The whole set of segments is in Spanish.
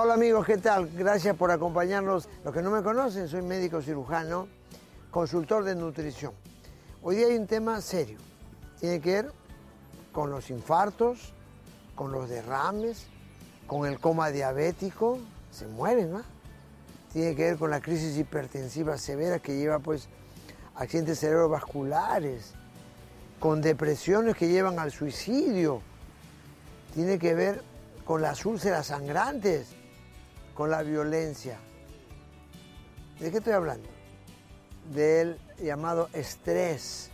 Hola, amigos, ¿qué tal? Gracias por acompañarnos. Los que no me conocen, soy médico cirujano, consultor de nutrición. Hoy día hay un tema serio. Tiene que ver con los infartos, con los derrames, con el coma diabético. Se mueren, ¿no? Tiene que ver con la crisis hipertensiva severa que lleva pues accidentes cerebrovasculares, con depresiones que llevan al suicidio. Tiene que ver con las úlceras sangrantes, con la violencia. ¿De qué estoy hablando? Del llamado estrés.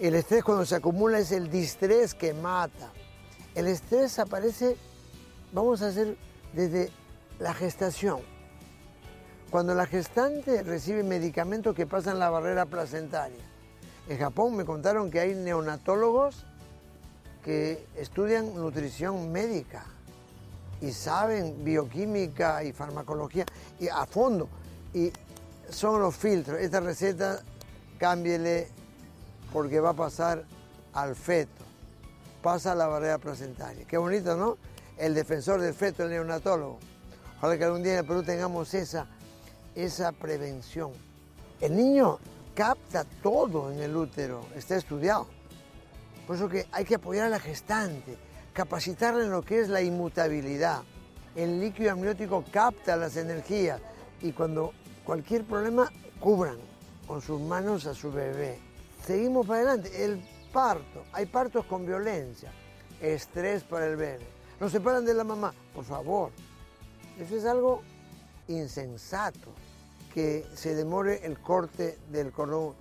El estrés cuando se acumula es el distrés que mata. El estrés aparece, vamos a hacer, desde la gestación. Cuando la gestante recibe medicamentos que pasan la barrera placentaria. En Japón me contaron que hay neonatólogos que estudian nutrición médica y saben bioquímica y farmacología y a fondo. Y son los filtros. Esta receta cámbiele porque va a pasar al feto. Pasa a la barrera placentaria. Qué bonito, ¿no? El defensor del feto, el neonatólogo. Ojalá que algún día en el Perú tengamos esa, esa prevención. El niño capta todo en el útero, está estudiado. Por eso que hay que apoyar a la gestante capacitarla en lo que es la inmutabilidad. El líquido amniótico capta las energías y cuando cualquier problema cubran con sus manos a su bebé. Seguimos para adelante. El parto, hay partos con violencia, estrés para el bebé. Nos separan de la mamá, por favor. Eso es algo insensato, que se demore el corte del cordón.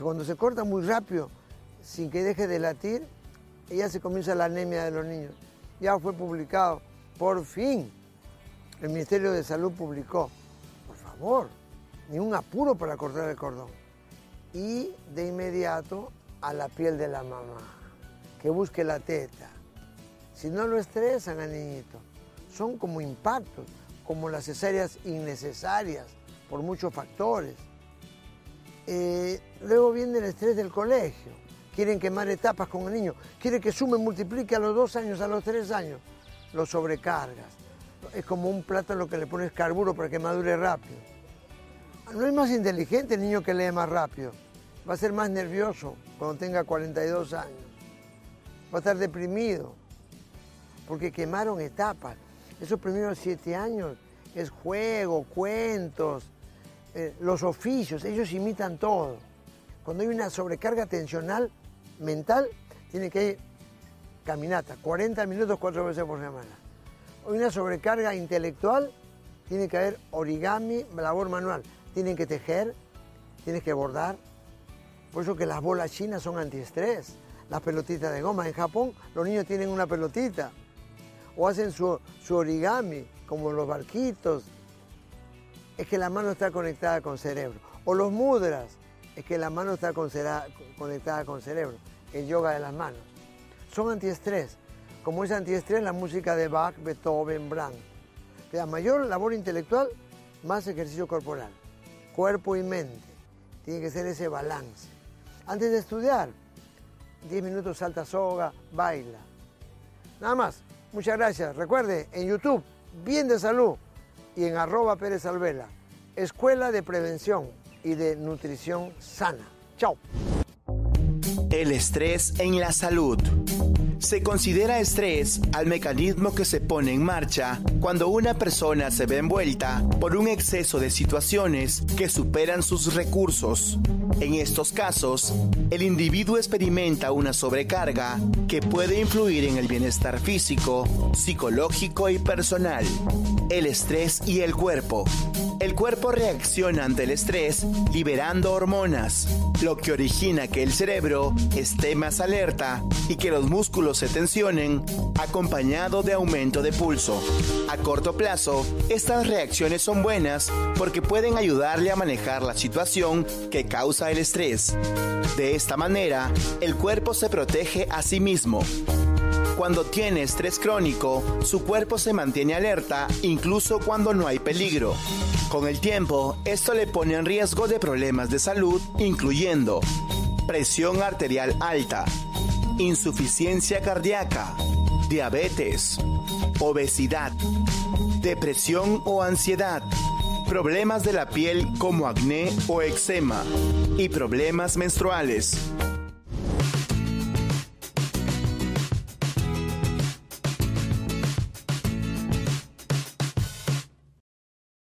Cuando se corta muy rápido, sin que deje de latir, y ya se comienza la anemia de los niños. Ya fue publicado, por fin, el Ministerio de Salud publicó, por favor, ni un apuro para cortar el cordón. Y de inmediato a la piel de la mamá, que busque la teta. Si no lo estresan al niñito, son como impactos, como las cesáreas innecesarias, por muchos factores. Eh, luego viene el estrés del colegio quieren quemar etapas con el niño, quiere que sume, multiplique a los dos años, a los tres años, lo sobrecargas. Es como un plátano que le pones carburo para que madure rápido. No es más inteligente el niño que lee más rápido. Va a ser más nervioso cuando tenga 42 años. Va a estar deprimido porque quemaron etapas. Esos primeros siete años es juego, cuentos, eh, los oficios, ellos imitan todo. Cuando hay una sobrecarga tensional, mental, tiene que ir caminata, 40 minutos cuatro veces por semana. Una sobrecarga intelectual, tiene que haber origami, labor manual. Tienen que tejer, tienes que bordar. Por eso que las bolas chinas son antiestrés, las pelotitas de goma. En Japón los niños tienen una pelotita o hacen su, su origami, como los barquitos. Es que la mano está conectada con cerebro. O los mudras, es que la mano está conectada con el cerebro, el yoga de las manos. Son antiestrés, como es antiestrés la música de Bach, Beethoven, Brahms. La mayor labor intelectual, más ejercicio corporal, cuerpo y mente. Tiene que ser ese balance. Antes de estudiar, 10 minutos salta soga, baila. Nada más. Muchas gracias. Recuerde, en YouTube, Bien de Salud y en arroba Pérez Alvela, Escuela de Prevención y de nutrición sana. Chao. El estrés en la salud. Se considera estrés al mecanismo que se pone en marcha cuando una persona se ve envuelta por un exceso de situaciones que superan sus recursos. En estos casos, el individuo experimenta una sobrecarga que puede influir en el bienestar físico, psicológico y personal. El estrés y el cuerpo. El cuerpo reacciona ante el estrés liberando hormonas, lo que origina que el cerebro esté más alerta y que los músculos se tensionen, acompañado de aumento de pulso. A corto plazo, estas reacciones son buenas porque pueden ayudarle a manejar la situación que causa el estrés. De esta manera, el cuerpo se protege a sí mismo. Cuando tiene estrés crónico, su cuerpo se mantiene alerta incluso cuando no hay peligro. Con el tiempo, esto le pone en riesgo de problemas de salud, incluyendo presión arterial alta, insuficiencia cardíaca, diabetes, obesidad, depresión o ansiedad, problemas de la piel como acné o eczema y problemas menstruales.